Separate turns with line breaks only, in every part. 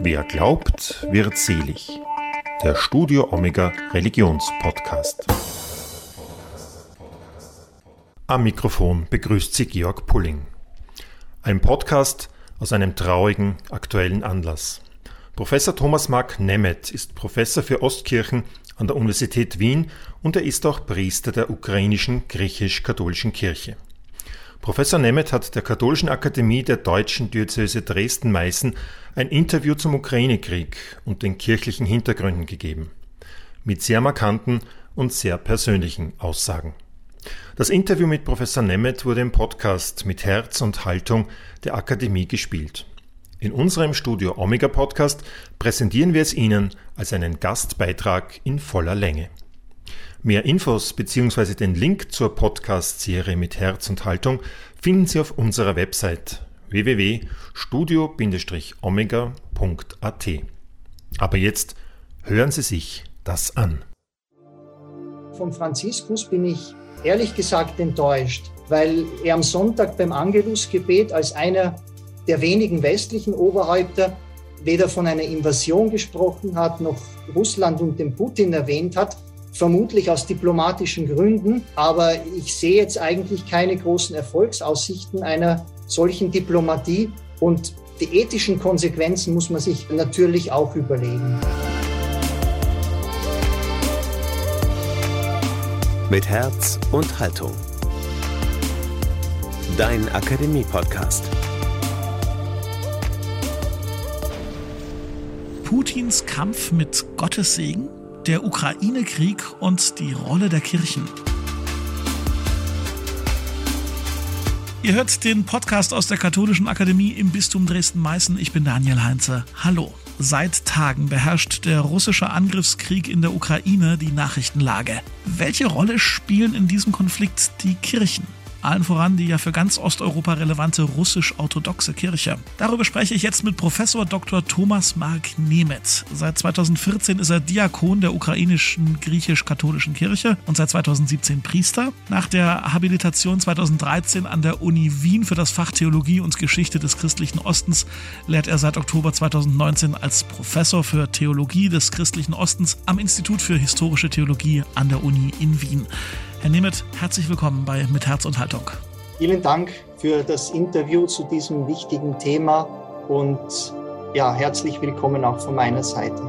Wer glaubt, wird selig. Der Studio Omega Religionspodcast. Am Mikrofon begrüßt Sie Georg Pulling. Ein Podcast aus einem traurigen aktuellen Anlass. Professor Thomas Mark Nemeth ist Professor für Ostkirchen an der Universität Wien und er ist auch Priester der ukrainischen griechisch-katholischen Kirche. Professor Nemeth hat der Katholischen Akademie der Deutschen Diözese Dresden-Meißen ein Interview zum Ukraine-Krieg und den kirchlichen Hintergründen gegeben. Mit sehr markanten und sehr persönlichen Aussagen. Das Interview mit Professor Nemeth wurde im Podcast mit Herz und Haltung der Akademie gespielt. In unserem Studio Omega Podcast präsentieren wir es Ihnen als einen Gastbeitrag in voller Länge. Mehr Infos bzw. den Link zur Podcast-Serie mit Herz und Haltung finden Sie auf unserer Website www.studio-omega.at. Aber jetzt hören Sie sich das an.
Von Franziskus bin ich ehrlich gesagt enttäuscht, weil er am Sonntag beim Angelusgebet als einer der wenigen westlichen Oberhäupter weder von einer Invasion gesprochen hat, noch Russland und den Putin erwähnt hat, vermutlich aus diplomatischen Gründen. Aber ich sehe jetzt eigentlich keine großen Erfolgsaussichten einer solchen Diplomatie. Und die ethischen Konsequenzen muss man sich natürlich auch überlegen.
Mit Herz und Haltung. Dein Akademie-Podcast.
Putins Kampf mit Gottes Segen? Der Ukraine-Krieg und die Rolle der Kirchen. Ihr hört den Podcast aus der Katholischen Akademie im Bistum Dresden-Meißen. Ich bin Daniel Heinze. Hallo. Seit Tagen beherrscht der russische Angriffskrieg in der Ukraine die Nachrichtenlage. Welche Rolle spielen in diesem Konflikt die Kirchen? Allen voran die ja für ganz Osteuropa relevante russisch-orthodoxe Kirche. Darüber spreche ich jetzt mit Professor Dr. Thomas Mark Nemeth. Seit 2014 ist er Diakon der ukrainischen griechisch-katholischen Kirche und seit 2017 Priester. Nach der Habilitation 2013 an der Uni Wien für das Fach Theologie und Geschichte des christlichen Ostens lehrt er seit Oktober 2019 als Professor für Theologie des christlichen Ostens am Institut für historische Theologie an der Uni in Wien. Herr Nemeth, herzlich willkommen bei Mit Herz und Haltung.
Vielen Dank für das Interview zu diesem wichtigen Thema und ja, herzlich willkommen auch von meiner Seite.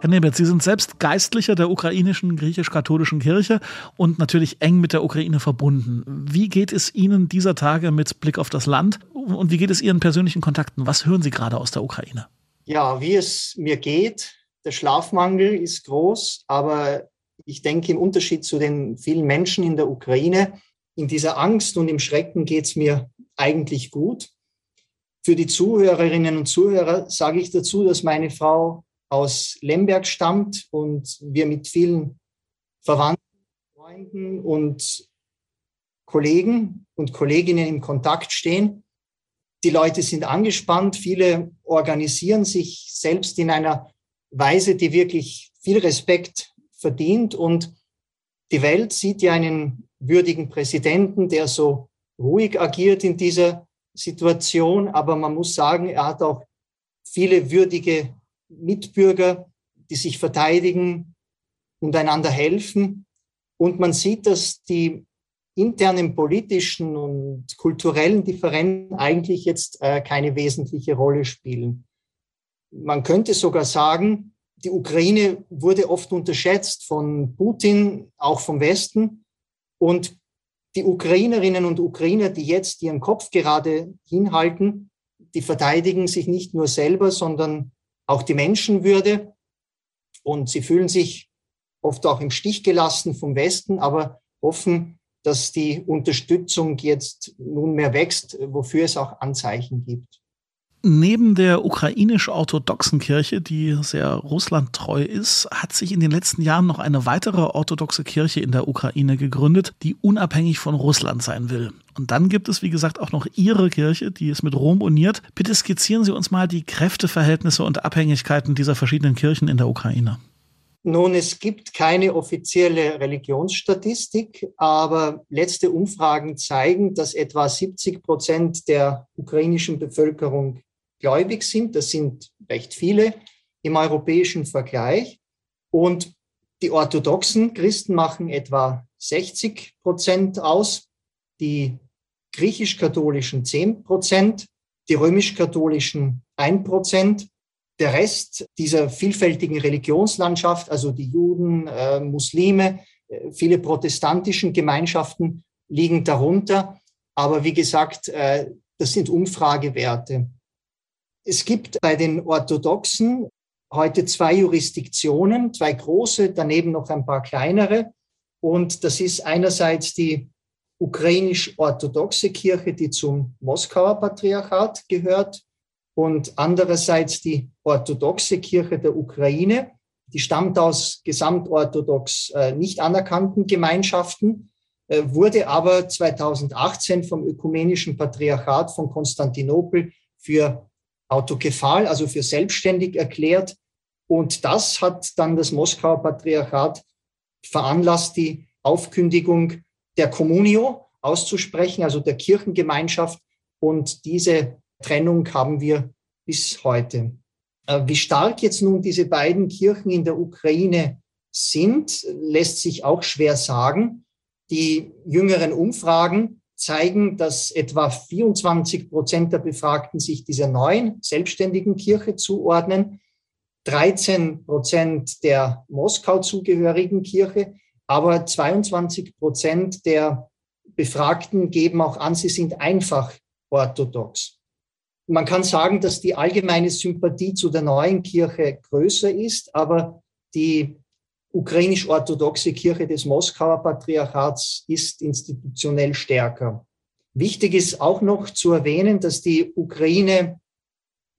Herr Nebet, Sie sind selbst Geistlicher der ukrainischen griechisch-katholischen Kirche und natürlich eng mit der Ukraine verbunden. Wie geht es Ihnen dieser Tage mit Blick auf das Land und wie geht es Ihren persönlichen Kontakten? Was hören Sie gerade aus der Ukraine?
Ja, wie es mir geht, der Schlafmangel ist groß, aber ich denke, im Unterschied zu den vielen Menschen in der Ukraine, in dieser Angst und im Schrecken geht es mir eigentlich gut. Für die Zuhörerinnen und Zuhörer sage ich dazu, dass meine Frau aus Lemberg stammt und wir mit vielen Verwandten, Freunden und Kollegen und Kolleginnen im Kontakt stehen. Die Leute sind angespannt, viele organisieren sich selbst in einer Weise, die wirklich viel Respekt verdient. Und die Welt sieht ja einen würdigen Präsidenten, der so ruhig agiert in dieser Situation. Aber man muss sagen, er hat auch viele würdige Mitbürger, die sich verteidigen und einander helfen. Und man sieht, dass die internen politischen und kulturellen Differenzen eigentlich jetzt äh, keine wesentliche Rolle spielen. Man könnte sogar sagen, die Ukraine wurde oft unterschätzt von Putin, auch vom Westen. Und die Ukrainerinnen und Ukrainer, die jetzt ihren Kopf gerade hinhalten, die verteidigen sich nicht nur selber, sondern auch die Menschenwürde. Und sie fühlen sich oft auch im Stich gelassen vom Westen, aber hoffen, dass die Unterstützung jetzt nunmehr wächst, wofür es auch Anzeichen gibt.
Neben der ukrainisch-orthodoxen Kirche, die sehr russlandtreu ist, hat sich in den letzten Jahren noch eine weitere orthodoxe Kirche in der Ukraine gegründet, die unabhängig von Russland sein will. Und dann gibt es, wie gesagt, auch noch Ihre Kirche, die ist mit Rom uniert. Bitte skizzieren Sie uns mal die Kräfteverhältnisse und Abhängigkeiten dieser verschiedenen Kirchen in der Ukraine.
Nun, es gibt keine offizielle Religionsstatistik, aber letzte Umfragen zeigen, dass etwa 70 Prozent der ukrainischen Bevölkerung gläubig sind. Das sind recht viele im europäischen Vergleich. Und die orthodoxen Christen machen etwa 60 Prozent aus, die griechisch-katholischen 10 Prozent, die römisch-katholischen 1 Prozent der Rest dieser vielfältigen Religionslandschaft, also die Juden, äh, Muslime, äh, viele protestantischen Gemeinschaften liegen darunter. Aber wie gesagt, äh, das sind Umfragewerte. Es gibt bei den Orthodoxen heute zwei Jurisdiktionen, zwei große, daneben noch ein paar kleinere. Und das ist einerseits die ukrainisch-orthodoxe Kirche, die zum Moskauer Patriarchat gehört, und andererseits die orthodoxe Kirche der Ukraine. Die stammt aus gesamtorthodox äh, nicht anerkannten Gemeinschaften, äh, wurde aber 2018 vom Ökumenischen Patriarchat von Konstantinopel für autokephal, also für selbstständig erklärt. Und das hat dann das Moskauer Patriarchat veranlasst, die Aufkündigung der Communio auszusprechen, also der Kirchengemeinschaft. Und diese Trennung haben wir bis heute. Äh, wie stark jetzt nun diese beiden Kirchen in der Ukraine sind, lässt sich auch schwer sagen. Die jüngeren Umfragen zeigen, dass etwa 24 Prozent der Befragten sich dieser neuen selbstständigen Kirche zuordnen, 13 Prozent der Moskau zugehörigen Kirche, aber 22 Prozent der Befragten geben auch an, sie sind einfach orthodox. Man kann sagen, dass die allgemeine Sympathie zu der neuen Kirche größer ist, aber die ukrainisch-orthodoxe Kirche des Moskauer Patriarchats ist institutionell stärker. Wichtig ist auch noch zu erwähnen, dass die Ukraine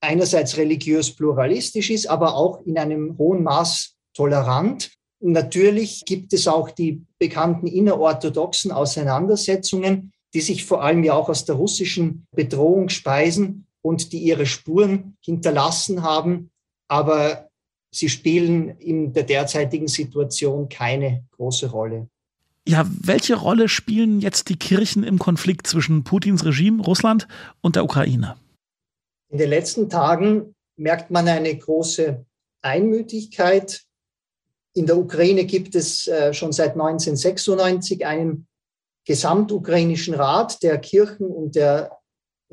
einerseits religiös pluralistisch ist, aber auch in einem hohen Maß tolerant. Natürlich gibt es auch die bekannten innerorthodoxen Auseinandersetzungen, die sich vor allem ja auch aus der russischen Bedrohung speisen und die ihre Spuren hinterlassen haben, aber sie spielen in der derzeitigen Situation keine große Rolle.
Ja, welche Rolle spielen jetzt die Kirchen im Konflikt zwischen Putins Regime, Russland und der Ukraine?
In den letzten Tagen merkt man eine große Einmütigkeit. In der Ukraine gibt es äh, schon seit 1996 einen gesamtukrainischen Rat der Kirchen und der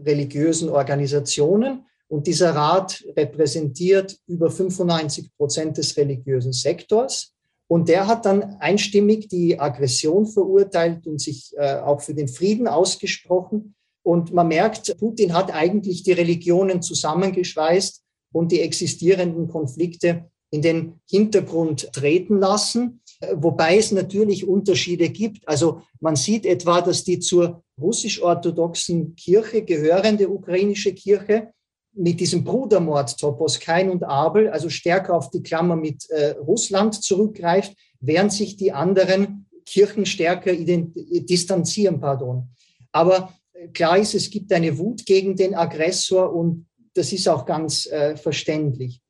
religiösen Organisationen. Und dieser Rat repräsentiert über 95 Prozent des religiösen Sektors. Und der hat dann einstimmig die Aggression verurteilt und sich äh, auch für den Frieden ausgesprochen. Und man merkt, Putin hat eigentlich die Religionen zusammengeschweißt und die existierenden Konflikte in den Hintergrund treten lassen. Wobei es natürlich Unterschiede gibt. Also man sieht etwa, dass die zur russisch-orthodoxen Kirche gehörende ukrainische Kirche mit diesem Brudermord Topos Kain und Abel, also stärker auf die Klammer mit äh, Russland zurückgreift, während sich die anderen Kirchen stärker distanzieren. Pardon. Aber äh, klar ist, es gibt eine Wut gegen den Aggressor und das ist auch ganz äh, verständlich.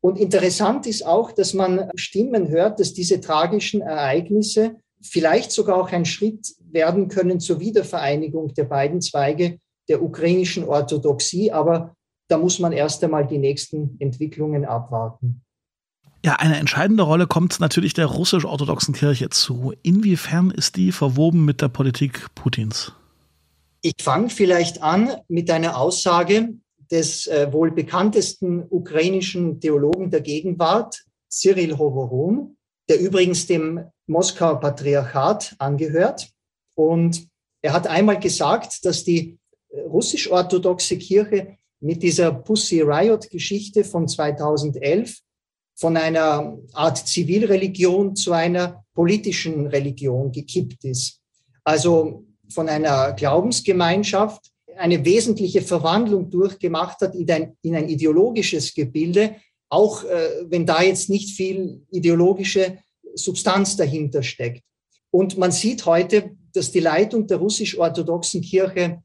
Und interessant ist auch, dass man Stimmen hört, dass diese tragischen Ereignisse vielleicht sogar auch ein Schritt werden können zur Wiedervereinigung der beiden Zweige der ukrainischen Orthodoxie. Aber da muss man erst einmal die nächsten Entwicklungen abwarten.
Ja, eine entscheidende Rolle kommt natürlich der russisch-orthodoxen Kirche zu. Inwiefern ist die verwoben mit der Politik Putins?
Ich fange vielleicht an mit einer Aussage, des äh, wohl bekanntesten ukrainischen Theologen der Gegenwart, Cyril Hovorun, der übrigens dem Moskauer Patriarchat angehört. Und er hat einmal gesagt, dass die äh, russisch-orthodoxe Kirche mit dieser Pussy Riot-Geschichte von 2011 von einer Art Zivilreligion zu einer politischen Religion gekippt ist. Also von einer Glaubensgemeinschaft, eine wesentliche Verwandlung durchgemacht hat in ein, in ein ideologisches Gebilde, auch äh, wenn da jetzt nicht viel ideologische Substanz dahinter steckt. Und man sieht heute, dass die Leitung der russisch-orthodoxen Kirche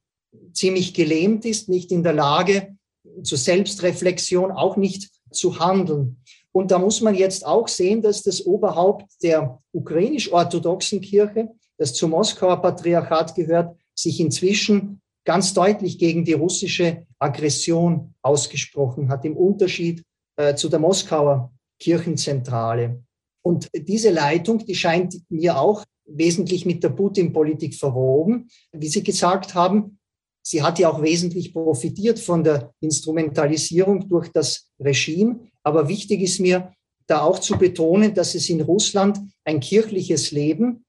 ziemlich gelähmt ist, nicht in der Lage zur Selbstreflexion, auch nicht zu handeln. Und da muss man jetzt auch sehen, dass das Oberhaupt der ukrainisch-orthodoxen Kirche, das zum Moskauer Patriarchat gehört, sich inzwischen ganz deutlich gegen die russische Aggression ausgesprochen hat, im Unterschied äh, zu der Moskauer Kirchenzentrale. Und diese Leitung, die scheint mir auch wesentlich mit der Putin-Politik verwoben. Wie Sie gesagt haben, sie hat ja auch wesentlich profitiert von der Instrumentalisierung durch das Regime. Aber wichtig ist mir da auch zu betonen, dass es in Russland ein kirchliches Leben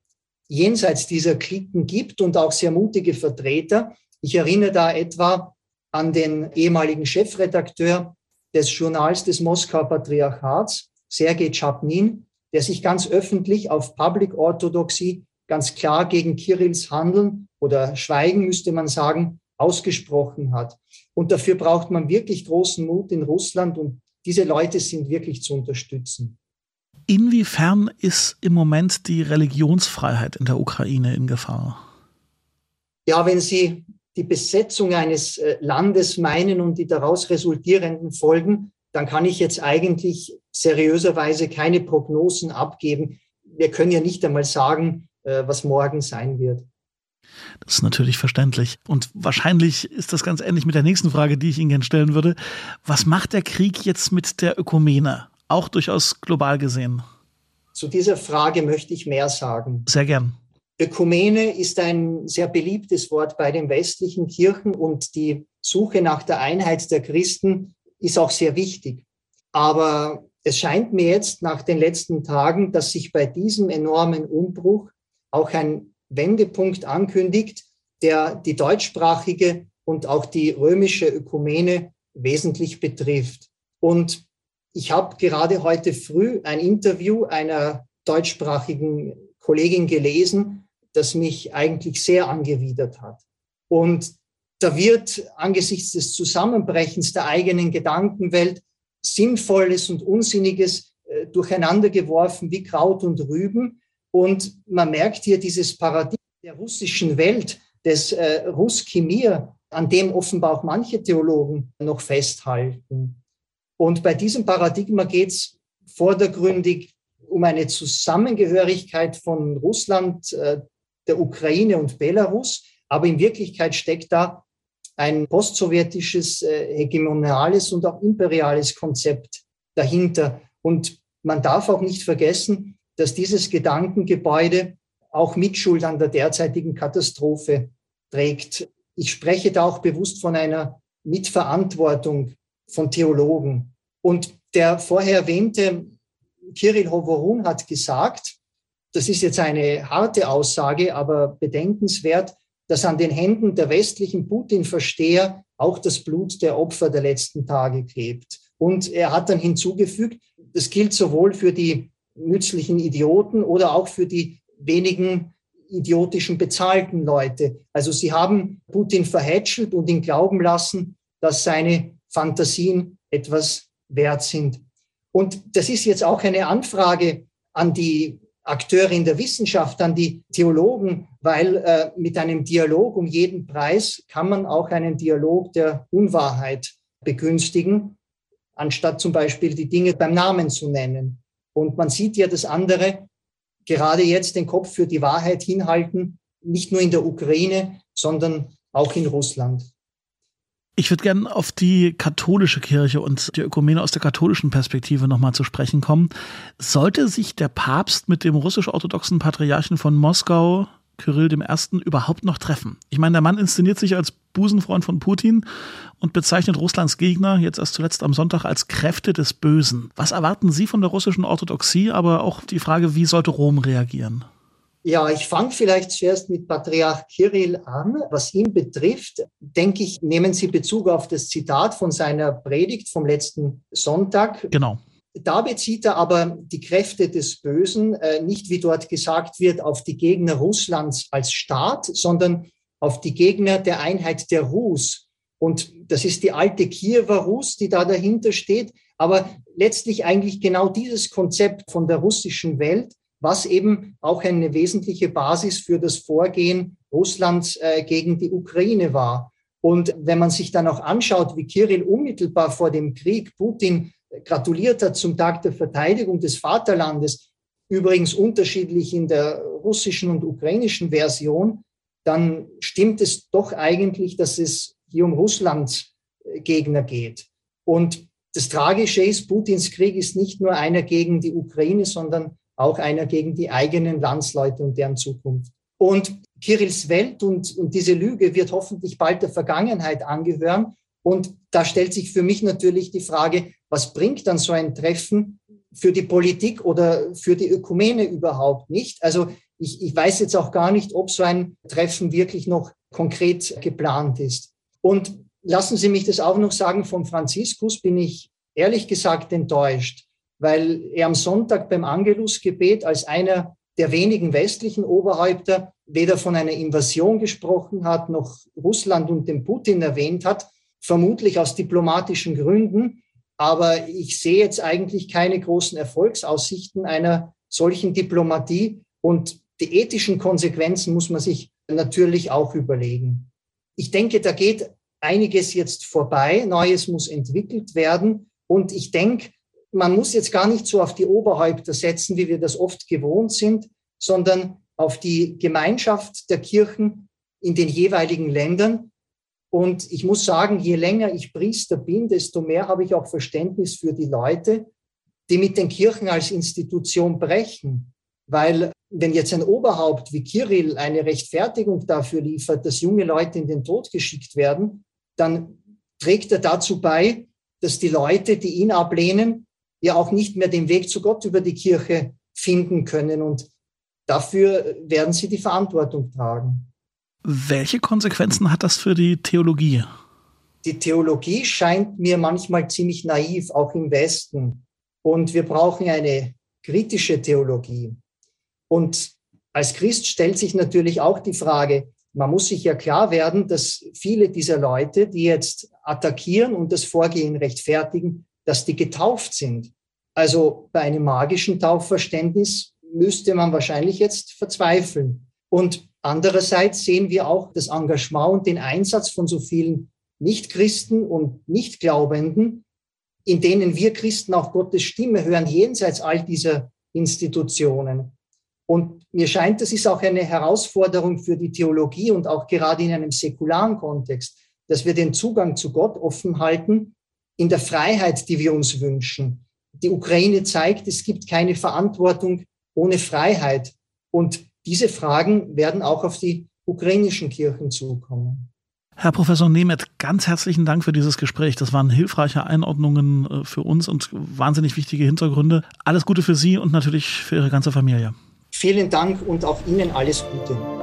jenseits dieser Klicken gibt und auch sehr mutige Vertreter. Ich erinnere da etwa an den ehemaligen Chefredakteur des Journals des Moskauer Patriarchats, Sergei Chapnin, der sich ganz öffentlich auf Public Orthodoxie ganz klar gegen Kirills Handeln oder Schweigen, müsste man sagen, ausgesprochen hat. Und dafür braucht man wirklich großen Mut in Russland und diese Leute sind wirklich zu unterstützen.
Inwiefern ist im Moment die Religionsfreiheit in der Ukraine in Gefahr?
Ja, wenn Sie die Besetzung eines äh, Landes meinen und die daraus resultierenden Folgen, dann kann ich jetzt eigentlich seriöserweise keine Prognosen abgeben. Wir können ja nicht einmal sagen, äh, was morgen sein wird.
Das ist natürlich verständlich. Und wahrscheinlich ist das ganz ähnlich mit der nächsten Frage, die ich Ihnen gerne stellen würde. Was macht der Krieg jetzt mit der Ökumene? Auch durchaus global gesehen.
Zu dieser Frage möchte ich mehr sagen.
Sehr gern.
Ökumene ist ein sehr beliebtes Wort bei den westlichen Kirchen und die Suche nach der Einheit der Christen ist auch sehr wichtig. Aber es scheint mir jetzt nach den letzten Tagen, dass sich bei diesem enormen Umbruch auch ein Wendepunkt ankündigt, der die deutschsprachige und auch die römische Ökumene wesentlich betrifft. Und ich habe gerade heute früh ein Interview einer deutschsprachigen Kollegin gelesen, das mich eigentlich sehr angewidert hat. Und da wird angesichts des Zusammenbrechens der eigenen Gedankenwelt Sinnvolles und Unsinniges äh, durcheinandergeworfen wie Kraut und Rüben. Und man merkt hier dieses Paradigma der russischen Welt, des äh, Ruskimir, an dem offenbar auch manche Theologen noch festhalten. Und bei diesem Paradigma geht es vordergründig um eine Zusammengehörigkeit von Russland, äh, der Ukraine und Belarus. Aber in Wirklichkeit steckt da ein postsowjetisches, äh, hegemoniales und auch imperiales Konzept dahinter. Und man darf auch nicht vergessen, dass dieses Gedankengebäude auch Mitschuld an der derzeitigen Katastrophe trägt. Ich spreche da auch bewusst von einer Mitverantwortung von Theologen. Und der vorher erwähnte Kirill Hovorun hat gesagt, das ist jetzt eine harte Aussage, aber bedenkenswert, dass an den Händen der westlichen Putin-Versteher auch das Blut der Opfer der letzten Tage klebt. Und er hat dann hinzugefügt, das gilt sowohl für die nützlichen Idioten oder auch für die wenigen idiotischen bezahlten Leute. Also sie haben Putin verhätschelt und ihn glauben lassen, dass seine Fantasien etwas wert sind. Und das ist jetzt auch eine Anfrage an die Akteure in der Wissenschaft, an die Theologen, weil äh, mit einem Dialog um jeden Preis kann man auch einen Dialog der Unwahrheit begünstigen, anstatt zum Beispiel die Dinge beim Namen zu nennen. Und man sieht ja, dass andere gerade jetzt den Kopf für die Wahrheit hinhalten, nicht nur in der Ukraine, sondern auch in Russland.
Ich würde gerne auf die katholische Kirche und die Ökumene aus der katholischen Perspektive nochmal zu sprechen kommen. Sollte sich der Papst mit dem russisch-orthodoxen Patriarchen von Moskau, Kyrill I., überhaupt noch treffen? Ich meine, der Mann inszeniert sich als Busenfreund von Putin und bezeichnet Russlands Gegner jetzt erst zuletzt am Sonntag als Kräfte des Bösen. Was erwarten Sie von der russischen Orthodoxie, aber auch die Frage, wie sollte Rom reagieren?
Ja, ich fange vielleicht zuerst mit Patriarch Kirill an. Was ihn betrifft, denke ich, nehmen Sie Bezug auf das Zitat von seiner Predigt vom letzten Sonntag.
Genau.
Da bezieht er aber die Kräfte des Bösen äh, nicht, wie dort gesagt wird, auf die Gegner Russlands als Staat, sondern auf die Gegner der Einheit der Rus. Und das ist die alte Kiewer Rus, die da dahinter steht. Aber letztlich eigentlich genau dieses Konzept von der russischen Welt, was eben auch eine wesentliche Basis für das Vorgehen Russlands äh, gegen die Ukraine war. Und wenn man sich dann auch anschaut, wie Kirill unmittelbar vor dem Krieg Putin gratuliert hat zum Tag der Verteidigung des Vaterlandes, übrigens unterschiedlich in der russischen und ukrainischen Version, dann stimmt es doch eigentlich, dass es hier um Russlands äh, Gegner geht. Und das Tragische ist, Putins Krieg ist nicht nur einer gegen die Ukraine, sondern auch einer gegen die eigenen Landsleute und deren Zukunft. Und Kirills Welt und, und diese Lüge wird hoffentlich bald der Vergangenheit angehören. Und da stellt sich für mich natürlich die Frage, was bringt dann so ein Treffen für die Politik oder für die Ökumene überhaupt nicht? Also ich, ich weiß jetzt auch gar nicht, ob so ein Treffen wirklich noch konkret geplant ist. Und lassen Sie mich das auch noch sagen, vom Franziskus bin ich ehrlich gesagt enttäuscht, weil er am Sonntag beim Angelusgebet als einer der wenigen westlichen Oberhäupter weder von einer Invasion gesprochen hat, noch Russland und den Putin erwähnt hat, vermutlich aus diplomatischen Gründen. Aber ich sehe jetzt eigentlich keine großen Erfolgsaussichten einer solchen Diplomatie. Und die ethischen Konsequenzen muss man sich natürlich auch überlegen. Ich denke, da geht einiges jetzt vorbei, Neues muss entwickelt werden. Und ich denke, man muss jetzt gar nicht so auf die Oberhäupter setzen, wie wir das oft gewohnt sind, sondern auf die Gemeinschaft der Kirchen in den jeweiligen Ländern. Und ich muss sagen, je länger ich Priester bin, desto mehr habe ich auch Verständnis für die Leute, die mit den Kirchen als Institution brechen. Weil wenn jetzt ein Oberhaupt wie Kirill eine Rechtfertigung dafür liefert, dass junge Leute in den Tod geschickt werden, dann trägt er dazu bei, dass die Leute, die ihn ablehnen, ja auch nicht mehr den Weg zu Gott über die Kirche finden können. Und dafür werden sie die Verantwortung tragen.
Welche Konsequenzen hat das für die Theologie?
Die Theologie scheint mir manchmal ziemlich naiv, auch im Westen. Und wir brauchen eine kritische Theologie. Und als Christ stellt sich natürlich auch die Frage, man muss sich ja klar werden, dass viele dieser Leute, die jetzt attackieren und das Vorgehen rechtfertigen, dass die getauft sind. Also bei einem magischen Taufverständnis müsste man wahrscheinlich jetzt verzweifeln. Und andererseits sehen wir auch das Engagement und den Einsatz von so vielen Nichtchristen und Nichtglaubenden, in denen wir Christen auch Gottes Stimme hören, jenseits all dieser Institutionen. Und mir scheint, das ist auch eine Herausforderung für die Theologie und auch gerade in einem säkularen Kontext, dass wir den Zugang zu Gott offen halten in der Freiheit, die wir uns wünschen. Die Ukraine zeigt, es gibt keine Verantwortung ohne Freiheit. Und diese Fragen werden auch auf die ukrainischen Kirchen zukommen.
Herr Professor Nemeth, ganz herzlichen Dank für dieses Gespräch. Das waren hilfreiche Einordnungen äh, für uns und wahnsinnig wichtige Hintergründe. Alles Gute für Sie und natürlich für Ihre ganze Familie.
Vielen Dank und auch Ihnen alles Gute.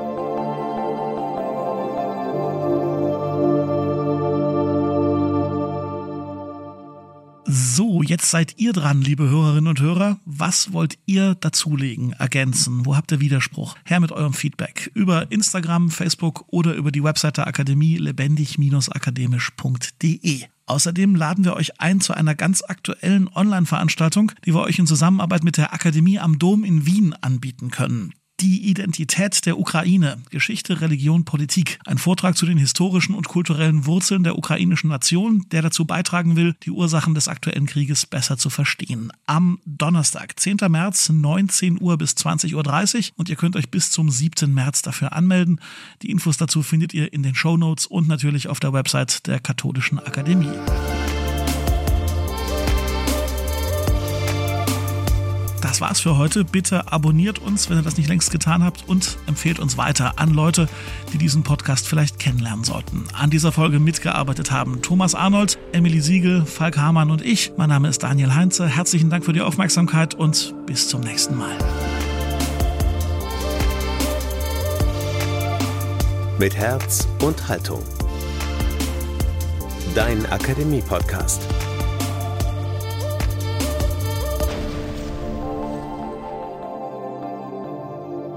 So, jetzt seid ihr dran, liebe Hörerinnen und Hörer. Was wollt ihr dazulegen, ergänzen? Wo habt ihr Widerspruch? Her mit eurem Feedback über Instagram, Facebook oder über die Webseite der Akademie lebendig-akademisch.de. Außerdem laden wir euch ein zu einer ganz aktuellen Online-Veranstaltung, die wir euch in Zusammenarbeit mit der Akademie am Dom in Wien anbieten können. Die Identität der Ukraine, Geschichte, Religion, Politik. Ein Vortrag zu den historischen und kulturellen Wurzeln der ukrainischen Nation, der dazu beitragen will, die Ursachen des aktuellen Krieges besser zu verstehen. Am Donnerstag, 10. März, 19 Uhr bis 20.30 Uhr und ihr könnt euch bis zum 7. März dafür anmelden. Die Infos dazu findet ihr in den Show Notes und natürlich auf der Website der Katholischen Akademie. Das war's für heute. Bitte abonniert uns, wenn ihr das nicht längst getan habt und empfehlt uns weiter an Leute, die diesen Podcast vielleicht kennenlernen sollten. An dieser Folge mitgearbeitet haben Thomas Arnold, Emily Siegel, Falk Hamann und ich. Mein Name ist Daniel Heinze. Herzlichen Dank für die Aufmerksamkeit und bis zum nächsten Mal.
Mit Herz und Haltung. Dein Akademie-Podcast.